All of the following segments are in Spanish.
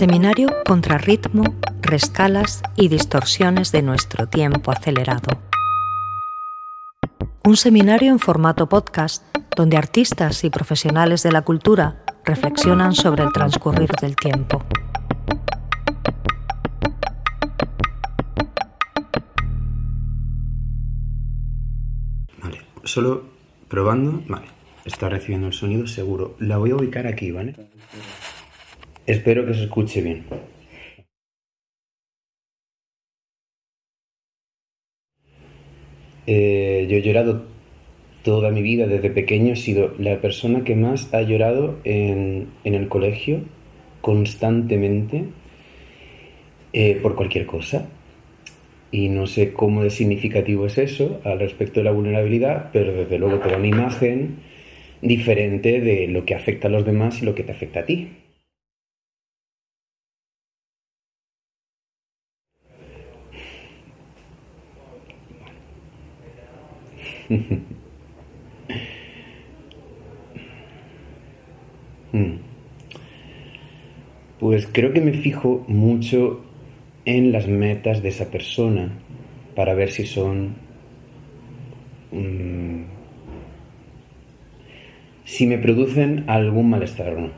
Seminario contra ritmo, rescalas y distorsiones de nuestro tiempo acelerado. Un seminario en formato podcast donde artistas y profesionales de la cultura reflexionan sobre el transcurrir del tiempo. Vale, solo probando. Vale, está recibiendo el sonido seguro. La voy a ubicar aquí, ¿vale? Espero que se escuche bien. Eh, yo he llorado toda mi vida, desde pequeño he sido la persona que más ha llorado en, en el colegio constantemente eh, por cualquier cosa. Y no sé cómo de significativo es eso al respecto de la vulnerabilidad, pero desde luego te da una imagen diferente de lo que afecta a los demás y lo que te afecta a ti. Hmm. Pues creo que me fijo mucho en las metas de esa persona para ver si son... mm, si me producen algún malestar o no.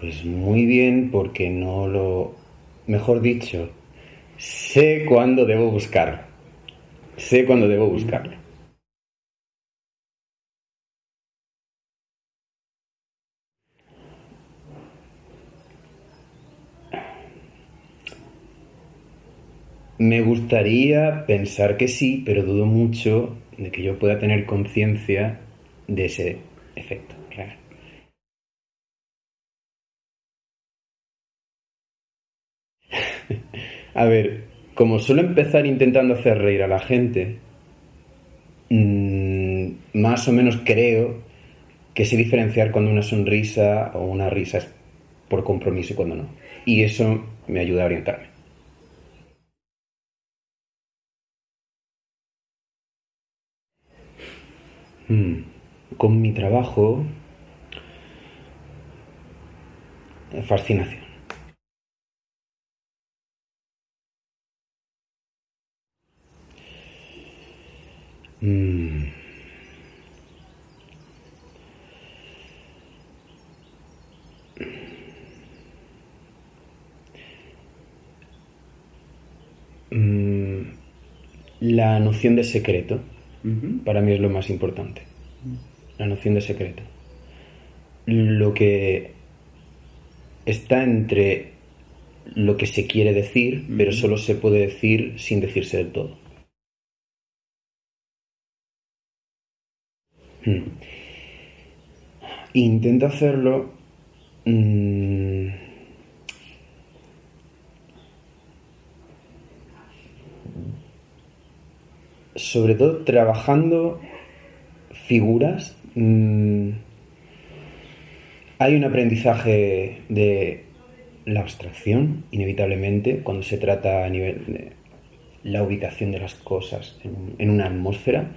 Pues muy bien, porque no lo... Mejor dicho, sé cuándo debo buscar. Sé cuándo debo buscarlo. Me gustaría pensar que sí, pero dudo mucho de que yo pueda tener conciencia de ese efecto A ver, como suelo empezar intentando hacer reír a la gente, mm, más o menos creo que sé diferenciar cuando una sonrisa o una risa es por compromiso y cuando no. Y eso me ayuda a orientarme. Mm, Con mi trabajo, fascinación. Mm. Mm, La noción de secreto para mí es lo más importante. La noción de secreto. Lo que está entre lo que se quiere decir, pero solo se puede decir sin decirse del todo. Mm. Intento hacerlo mm, sobre todo trabajando figuras. mm, hay un aprendizaje de la abstracción, inevitablemente, cuando se trata a nivel de la ubicación de las cosas en una atmósfera,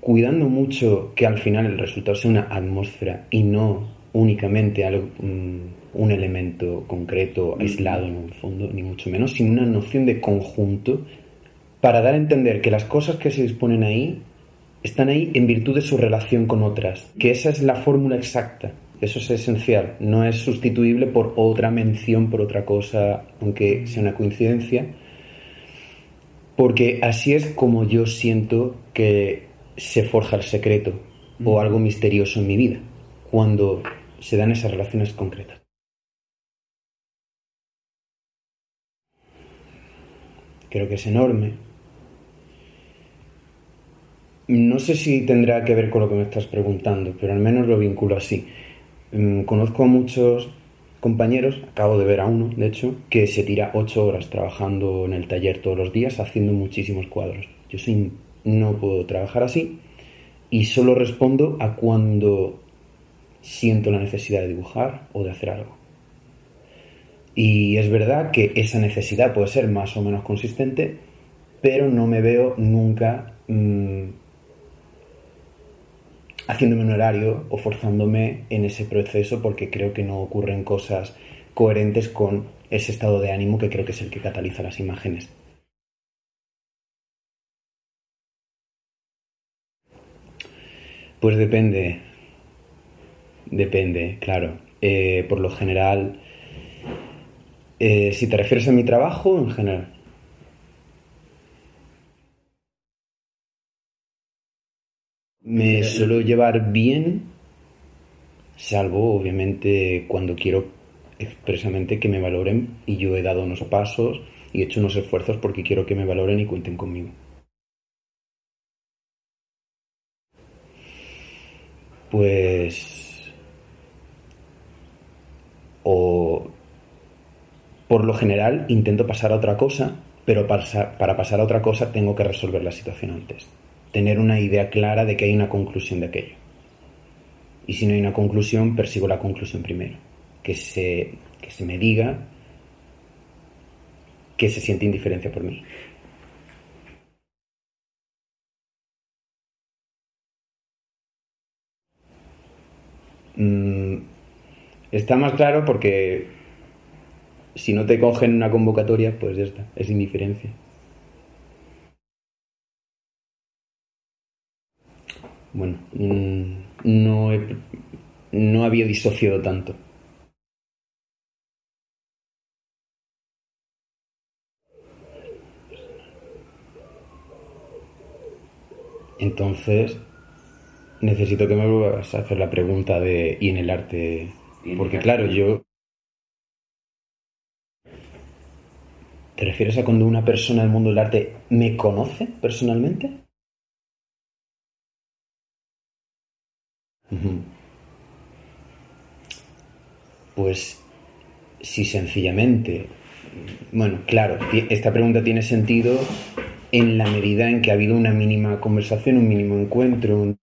cuidando mucho que al final el resultado sea una atmósfera y no únicamente algo, mm, un elemento concreto, aislado en un fondo, ni mucho menos, sino una noción de conjunto para dar a entender que las cosas que se disponen ahí están ahí en virtud de su relación con otras, que esa es la fórmula exacta, eso es esencial, no es sustituible por otra mención, por otra cosa, aunque sea una coincidencia, porque así es como yo siento que se forja el secreto o algo misterioso en mi vida, cuando se dan esas relaciones concretas. Creo que es enorme. No sé si tendrá que ver con lo que me estás preguntando, pero al menos lo vinculo así. Mm, Conozco a muchos compañeros, acabo de ver a uno, de hecho, que se tira ocho horas trabajando en el taller todos los días haciendo muchísimos cuadros. Yo soy, no puedo trabajar así y solo respondo a cuando siento la necesidad de dibujar o de hacer algo. Y es verdad que esa necesidad puede ser más o menos consistente, pero no me veo nunca mm, haciéndome un horario o forzándome en ese proceso porque creo que no ocurren cosas coherentes con ese estado de ánimo que creo que es el que cataliza las imágenes. Pues depende. Depende, claro. Eh, por lo general, eh, si te refieres a mi trabajo, en general. Me suelo llevar bien, salvo obviamente cuando quiero expresamente que me valoren y yo he dado unos pasos y he hecho unos esfuerzos porque quiero que me valoren y cuenten conmigo. Pues... O... Por lo general intento pasar a otra cosa, pero para pasar a otra cosa tengo que resolver la situación antes tener una idea clara de que hay una conclusión de aquello. Y si no hay una conclusión, persigo la conclusión primero. Que se, que se me diga que se siente indiferencia por mí. Mm, está más claro porque si no te cogen una convocatoria, pues ya está, es indiferencia. bueno, mm, no, no había disociado tanto. Entonces, necesito que me vuelvas a hacer la pregunta de ¿y en el arte? Porque claro, yo... ¿Te refieres a cuando una persona del mundo del arte me conoce personalmente? Pues si sencillamente, bueno, claro, esta pregunta tiene sentido en la medida en que ha habido una mínima conversación, un mínimo encuentro.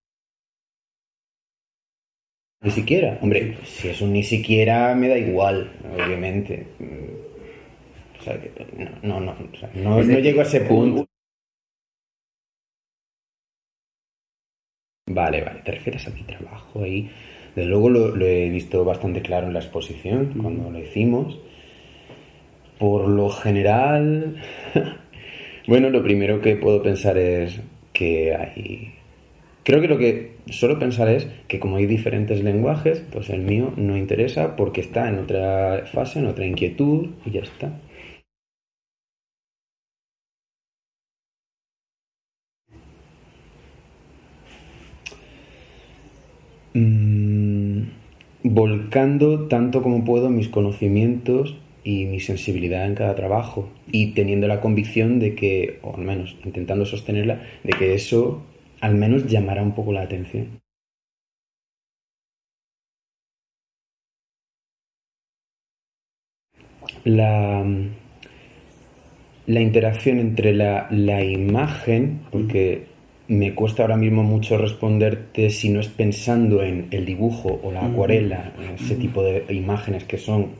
Ni siquiera, hombre, si es un ni siquiera me da igual, obviamente. no, no, no, no llego a ese punto. Vale, vale, te refieres a mi trabajo ahí. Desde luego lo, he visto bastante claro en la exposición cuando lo hicimos. Por lo general, bueno, lo primero que puedo pensar es que hay... Creo que lo que suelo pensar es que como hay diferentes lenguajes, pues el mío no interesa porque está en otra fase, en otra inquietud y ya está. Mm, volcando tanto como puedo mis conocimientos y mi sensibilidad en cada trabajo y teniendo la convicción de que, o al menos intentando sostenerla, de que eso al menos llamará un poco la atención. La, la interacción entre la, la imagen, porque me cuesta ahora mismo mucho responderte si no es pensando en el dibujo o la acuarela, ese tipo de imágenes que son.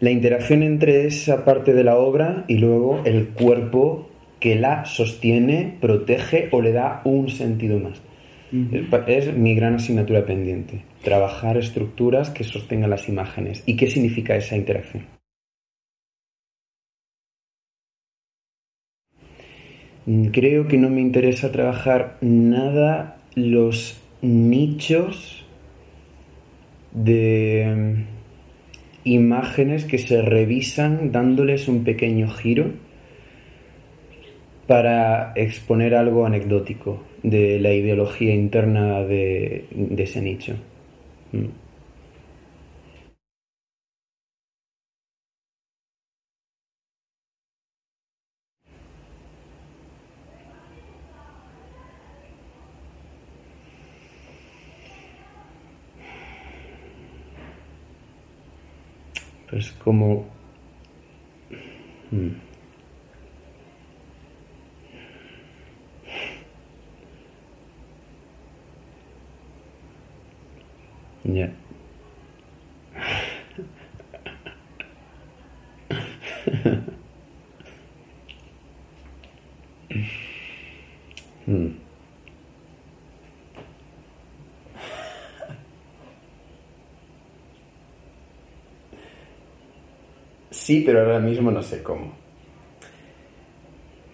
La interacción entre esa parte de la obra y luego el cuerpo que la sostiene, protege o le da un sentido más. Es mi gran asignatura pendiente, trabajar estructuras que sostengan las imágenes. ¿Y qué significa esa interacción? Mm, creo que no me interesa trabajar nada los nichos de mm, imágenes que se revisan dándoles un pequeño giro para exponer algo anecdótico de la ideología interna de, ese nicho. Mm. Es como... Hmm. Ya. Hmm. Sí, pero ahora mismo no sé cómo.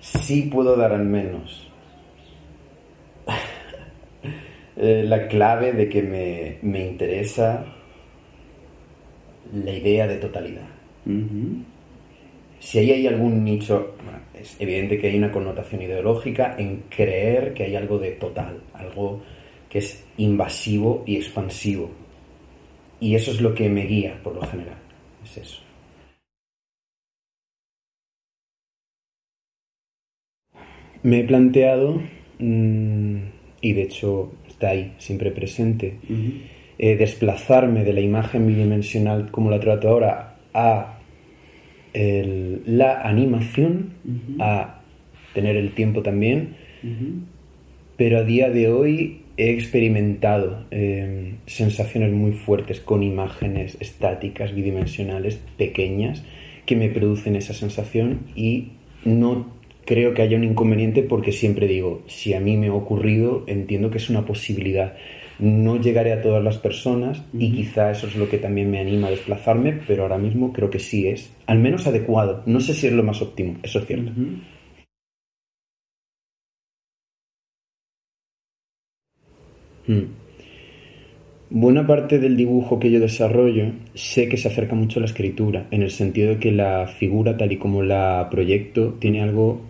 Sí puedo dar al menos. Eh, la clave de que me, me interesa la idea de totalidad. Si ahí hay algún nicho, es evidente que hay una connotación ideológica en creer que hay algo de total, algo que es invasivo y expansivo. Y eso es lo que me guía por lo general. Es eso. Me he planteado, mm, y de hecho está ahí, siempre presente, eh, desplazarme de la imagen bidimensional como la trato ahora a la animación, a tener el tiempo también, pero a día de hoy he experimentado em, sensaciones muy fuertes con imágenes estáticas, bidimensionales, pequeñas, que me producen esa sensación y no creo que haya un inconveniente porque siempre digo, si a mí me ha ocurrido, entiendo que es una posibilidad. No llegaré a todas las personas y quizá eso es lo que también me anima a desplazarme, pero ahora mismo creo que sí es, al menos adecuado. No sé si es lo más óptimo, eso es cierto. Hmm. Buena parte del dibujo que yo desarrollo sé que se acerca mucho a la escritura, en el sentido de que la figura tal y como la proyecto tiene algo,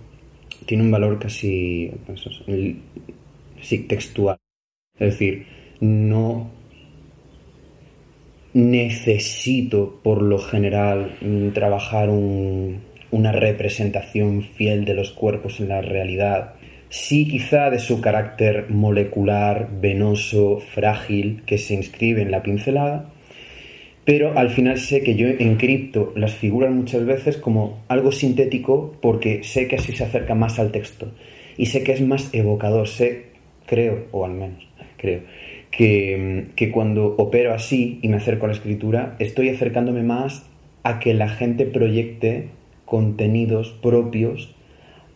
tiene un valor casi pues, textual. Es decir, no necesito por lo general trabajar una representación fiel de los cuerpos en la realidad sí quizá de su carácter molecular, venoso, frágil, que se inscribe en la pincelada, pero al final sé que yo encripto las figuras muchas veces como algo sintético porque sé que así se acerca más al texto. Y sé que es más evocador, sé, creo, o al menos creo, que, que cuando opero así y me acerco a la escritura, estoy acercándome más a que la gente proyecte contenidos propios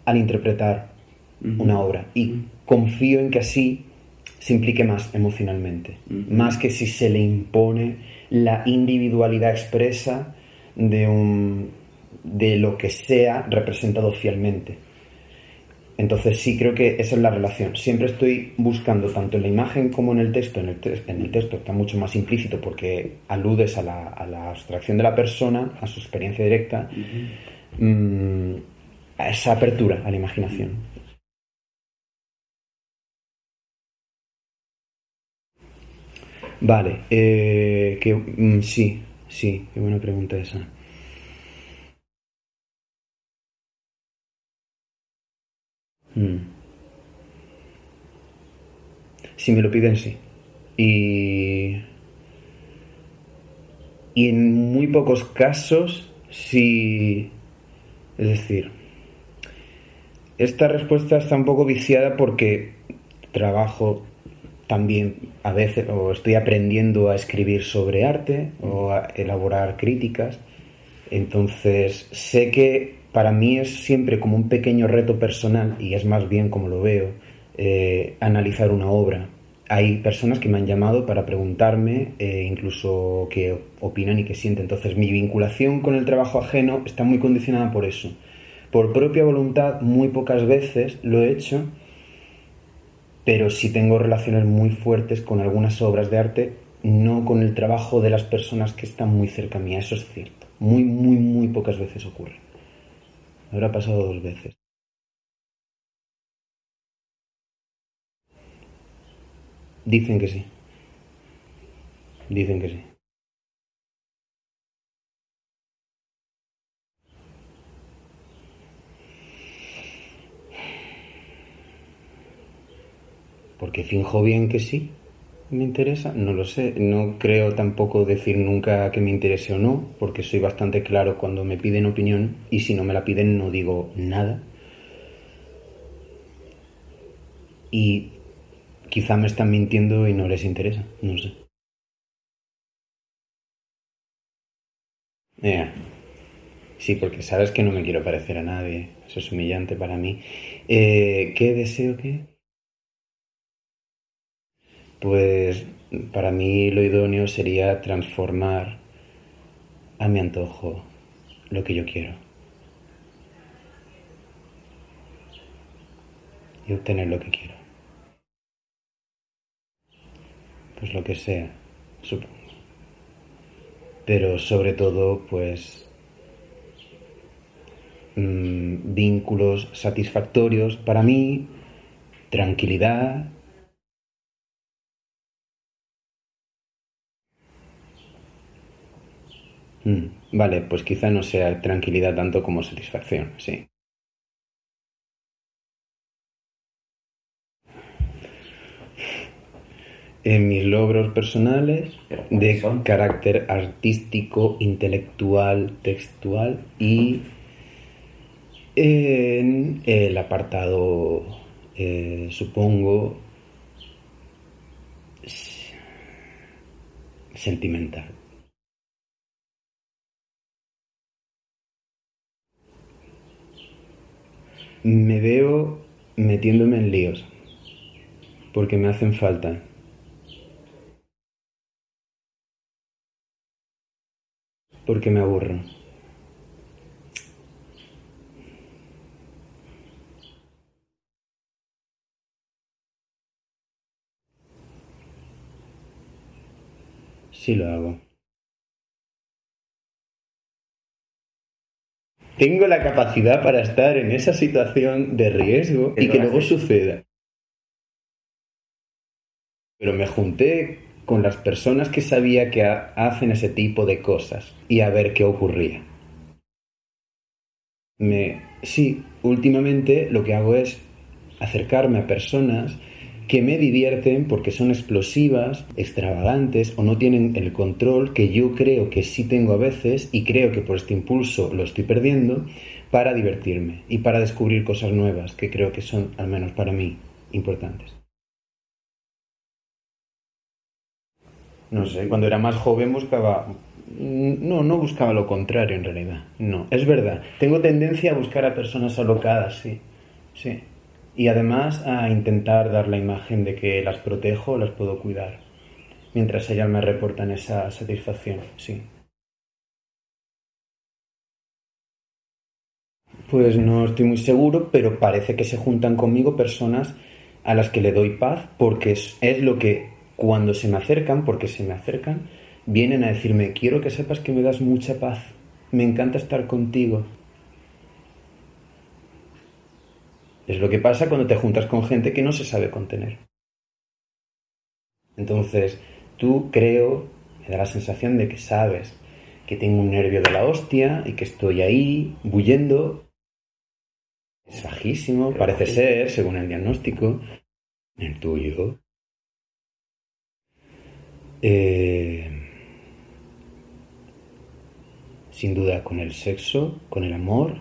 al interpretar una obra. Y confío en que así se implique más emocionalmente, más que si se le impone la individualidad expresa de, un, de lo que sea representado fielmente. Entonces sí creo que esa es la relación. Siempre estoy buscando tanto en la imagen como en el texto. En el, en el texto está mucho más implícito porque aludes a la, a la, abstracción de la persona, a su experiencia directa, mm, a esa apertura a la imaginación. Vale, eh, que, mm, sí, sí, qué buena pregunta esa. Mm. Si me lo piden, sí. Y, y en muy pocos casos, sí. Es decir, esta respuesta está un poco viciada porque trabajo también a veces o estoy aprendiendo a escribir sobre arte o a elaborar críticas. Entonces sé que para mí es siempre como un pequeño reto personal y es más bien como lo veo eh, analizar una obra. Hay personas que me han llamado para preguntarme eh, incluso qué opinan y qué sienten. Entonces mi vinculación con el trabajo ajeno está muy condicionada por eso. Por propia voluntad muy pocas veces lo he hecho pero sí tengo relaciones muy fuertes con algunas obras de arte, no con el trabajo de las personas que están muy cerca mía, eso es cierto. Muy, muy, muy pocas veces ocurre. Habrá pasado dos veces. Dicen que sí. Dicen que sí. Porque finjo bien que sí, me interesa, no lo sé, no creo tampoco decir nunca que me interese o no, porque soy bastante claro cuando me piden opinión y si no me la piden no digo nada. Y quizá me están mintiendo y no les interesa, no sé. Sí, porque sabes que no me quiero parecer a nadie, eso es humillante para mí. Eh, ¿Qué deseo que? Pues para mí lo idóneo sería transformar a mi antojo lo que yo quiero. Y obtener lo que quiero. Pues lo que sea, supongo. Pero sobre todo, pues mm, vínculos satisfactorios para mí, tranquilidad. Mm, vale, pues quizá no sea tranquilidad tanto como satisfacción, sí. En mis logros personales de carácter artístico, intelectual, textual y en el apartado, eh, supongo, sentimental. Me veo metiéndome en líos porque me hacen falta. Porque me aburro. Sí lo hago. Tengo la capacidad para estar en esa situación de riesgo y que luego suceda. Pero me junté con las personas que sabía que hacen ese tipo de cosas y a ver qué ocurría. Me, sí, últimamente lo que hago es acercarme a personas que me divierten porque son explosivas, extravagantes o no tienen el control que yo creo que sí tengo a veces y creo que por este impulso lo estoy perdiendo para divertirme y para descubrir cosas nuevas que creo que son, al menos para mí, importantes. No sé, cuando era más joven buscaba... No, no buscaba lo contrario en realidad. No, es verdad. Tengo tendencia a buscar a personas alocadas, sí. Sí y además a intentar dar la imagen de que las protejo, las puedo cuidar, mientras ellas me reportan esa satisfacción, sí. Pues no estoy muy seguro, pero parece que se juntan conmigo personas a las que le doy paz porque es, es lo que cuando se me acercan, porque se me acercan, vienen a decirme, quiero que sepas que me das mucha paz, me encanta estar contigo, Es lo que pasa cuando te juntas con gente que no se sabe contener. Entonces, tú creo, me da la sensación de que sabes que tengo un nervio de la hostia y que estoy ahí bullendo. Es bajísimo, parece ser, según el diagnóstico. El tuyo. Eh, sin duda con el sexo, con el amor,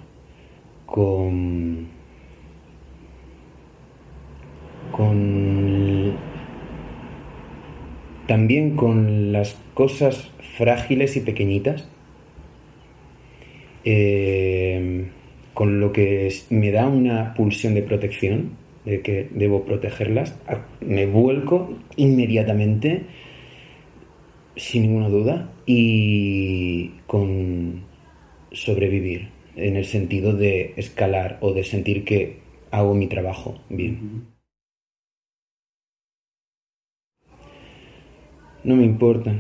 con con también con las cosas frágiles y pequeñitas, eh, con lo que me da una pulsión de protección, de que debo protegerlas, me vuelco inmediatamente, sin ninguna duda, y con sobrevivir, en el sentido de escalar o de sentir que hago mi trabajo bien. No me importa.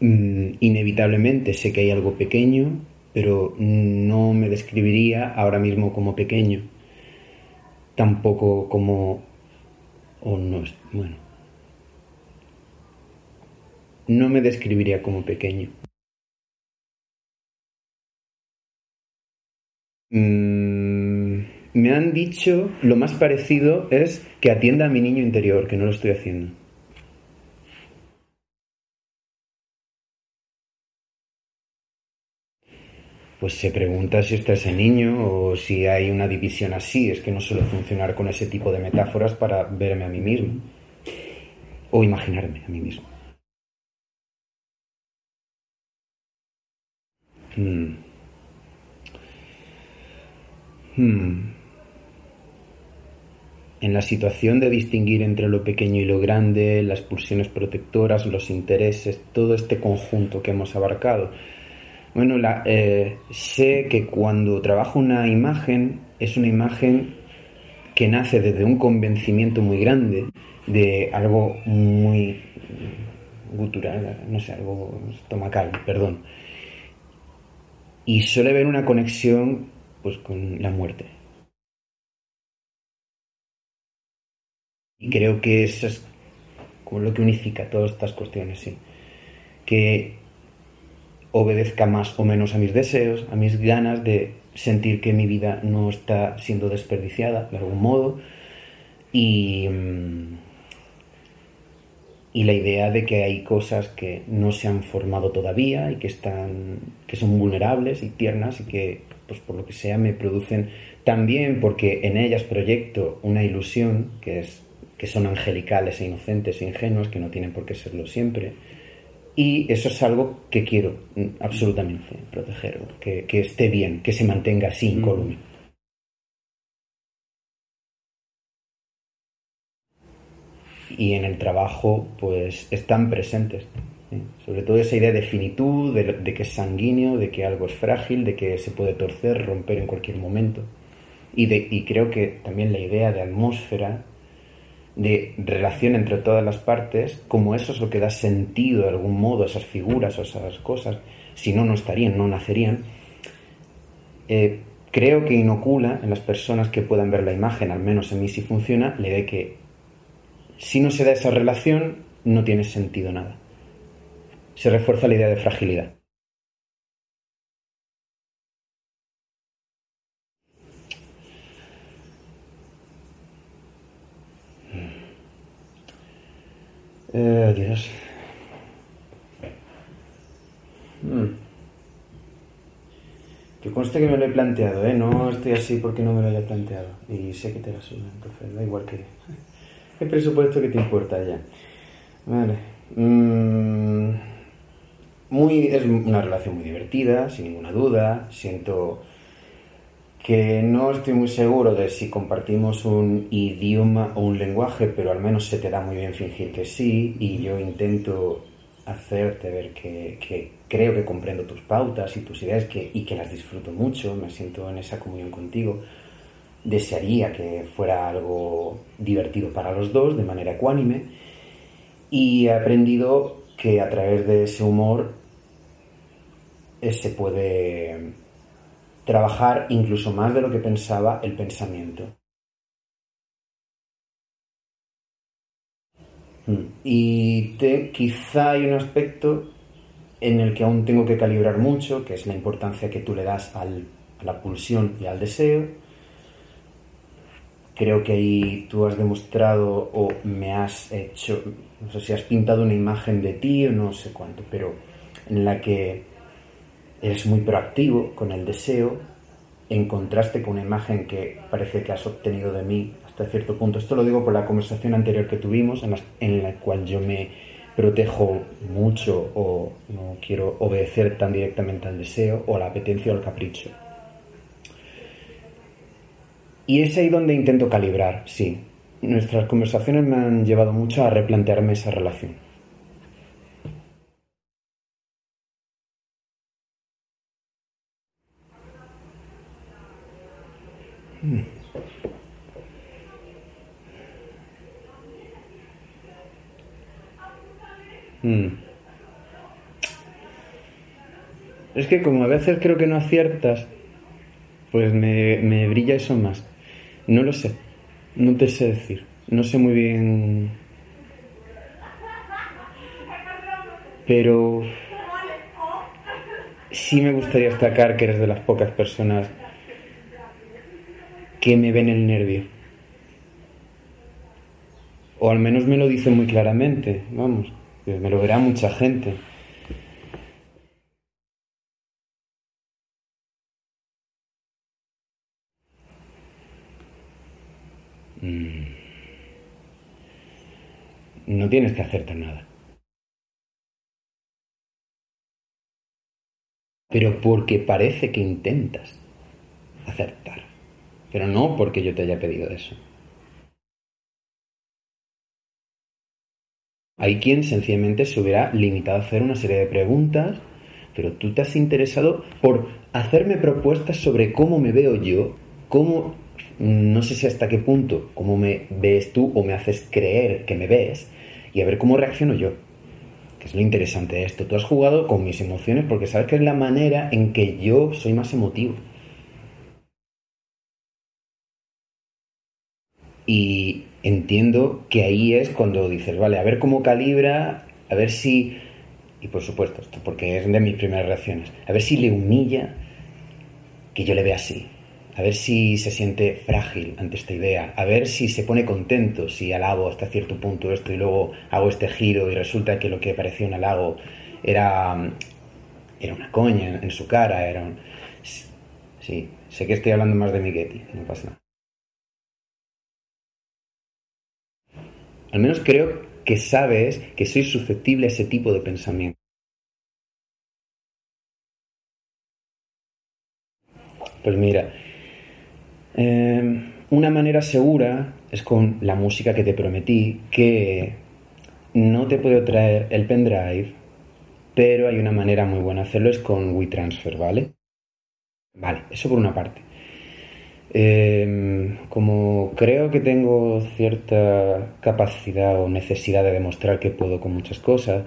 Mm, inevitablemente sé que hay algo pequeño, pero no me describiría ahora mismo como pequeño. Tampoco como... o no bueno. No me describiría como pequeño. Mm, me han dicho lo más parecido es que atienda a mi niño interior, que no lo estoy haciendo. Pues se pregunta si está ese niño o si hay una división así. Es que no suelo funcionar con ese tipo de metáforas para verme a mí mismo o imaginarme a mí mismo. Hmm. Hmm. En la situación de distinguir entre lo pequeño y lo grande, las pulsiones protectoras, los intereses, todo este conjunto que hemos abarcado. Bueno, eh, sé que cuando trabajo una imagen es una imagen que nace desde un convencimiento muy grande de algo muy gutural, no sé, algo estomacal, perdón. Y suele haber una conexión pues con la muerte. Y creo que eso es como lo que unifica todas estas cuestiones, sí. Que obedezca más o menos a mis deseos, a mis ganas de sentir que mi vida no está siendo desperdiciada de algún modo. Y, mm, y la idea de que hay cosas que no se han formado todavía y que están que son vulnerables y tiernas y que pues por lo que sea me producen también porque en ellas proyecto una ilusión que es que son angelicales e inocentes e ingenuos, que no tienen por qué serlo siempre. Y eso es algo que quiero mm, absolutamente proteger, que, esté bien, que se mantenga así, incólume. Mm. Y en el trabajo, pues están presentes. Sobre todo esa idea de finitud, de, que es sanguíneo, de que algo es frágil, de que se puede torcer, romper en cualquier momento. Y, de, y creo que también la idea de atmósfera de relación entre todas las partes, como eso es lo que da sentido de algún modo a esas figuras o esas cosas, si no, no estarían, no nacerían, eh, creo que inocula en las personas que puedan ver la imagen, al menos en mí si funciona, le de que si no se da esa relación, no tiene sentido nada. Se refuerza la idea de fragilidad. Eh, Dios. Hmm. Que conste que me lo he planteado, ¿eh? No estoy así porque no me lo haya planteado. Y sé que te la suda, entonces da igual que... El presupuesto que te importa ya. Vale. Mm, muy, es una relación muy divertida, sin ninguna duda. Siento que no estoy muy seguro de si compartimos un idioma o un lenguaje, pero al menos se te da muy bien fingir que sí y yo intento hacerte ver que, creo que comprendo tus pautas y tus ideas que, y que las disfruto mucho, me siento en esa comunión contigo. Desearía que fuera algo divertido para los dos, de manera ecuánime, y he aprendido que a través de ese humor eh, se puede trabajar incluso más de lo que pensaba el pensamiento. Hmm. Y quizá hay un aspecto en el que aún tengo que calibrar mucho, que es la importancia que tú le das a la pulsión y al deseo. Creo que ahí tú has demostrado o me has hecho, no sé si has pintado una imagen de ti o no sé cuánto, pero en la que eres muy proactivo con el deseo, en contraste con una imagen que parece que has obtenido de mí hasta cierto punto. Esto lo digo por la conversación anterior que tuvimos, en la, en la cual yo me protejo mucho o no quiero obedecer tan directamente al deseo o a la apetencia o al capricho. Y es ahí donde intento calibrar, sí. Nuestras conversaciones me han llevado mucho a replantearme esa relación. Mm. Es que como a veces creo que no aciertas, pues me, me brilla eso más. No lo sé, no te sé decir, no sé muy bien... Pero sí me gustaría destacar que eres de las pocas personas que me ven el nervio. O al menos me lo dicen muy claramente, vamos, me lo verá mucha gente. Mm. No tienes que hacerte nada. Pero porque parece que intentas acertar pero no porque yo te haya pedido eso. Hay quien sencillamente se hubiera limitado a hacer una serie de preguntas, pero tú te has interesado por hacerme propuestas sobre cómo me veo yo, cómo, no sé si hasta qué punto, cómo me ves tú o me haces creer que me ves, y a ver cómo reacciono yo. Que es lo interesante de esto. Tú has jugado con mis emociones porque sabes que es la manera en que yo soy más emotivo. Y entiendo que ahí es cuando dices, vale, a ver cómo calibra, a ver si, y por supuesto, esto porque es de mis primeras reacciones, a ver si le humilla que yo le vea así, a ver si se siente frágil ante esta idea, a ver si se pone contento si alabo hasta cierto punto esto y luego hago este giro y resulta que lo que parecía un halago era, era una coña en su cara, era un... Sí, sé que estoy hablando más de Miguetti, no pasa nada. Al menos creo que sabes que soy susceptible a ese tipo de pensamiento. Pues mira, em, una manera segura es con la música que te prometí, que no te puedo traer el pendrive, pero hay una manera muy buena de hacerlo, es con WeTransfer, ¿vale? Vale, eso por una parte. Em, como creo que tengo cierta capacidad o necesidad de demostrar que puedo con muchas cosas,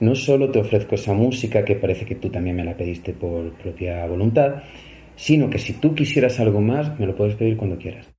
no solo te ofrezco esa música que parece que tú también me la pediste por propia voluntad, sino que si tú quisieras algo más, me lo puedes pedir cuando quieras.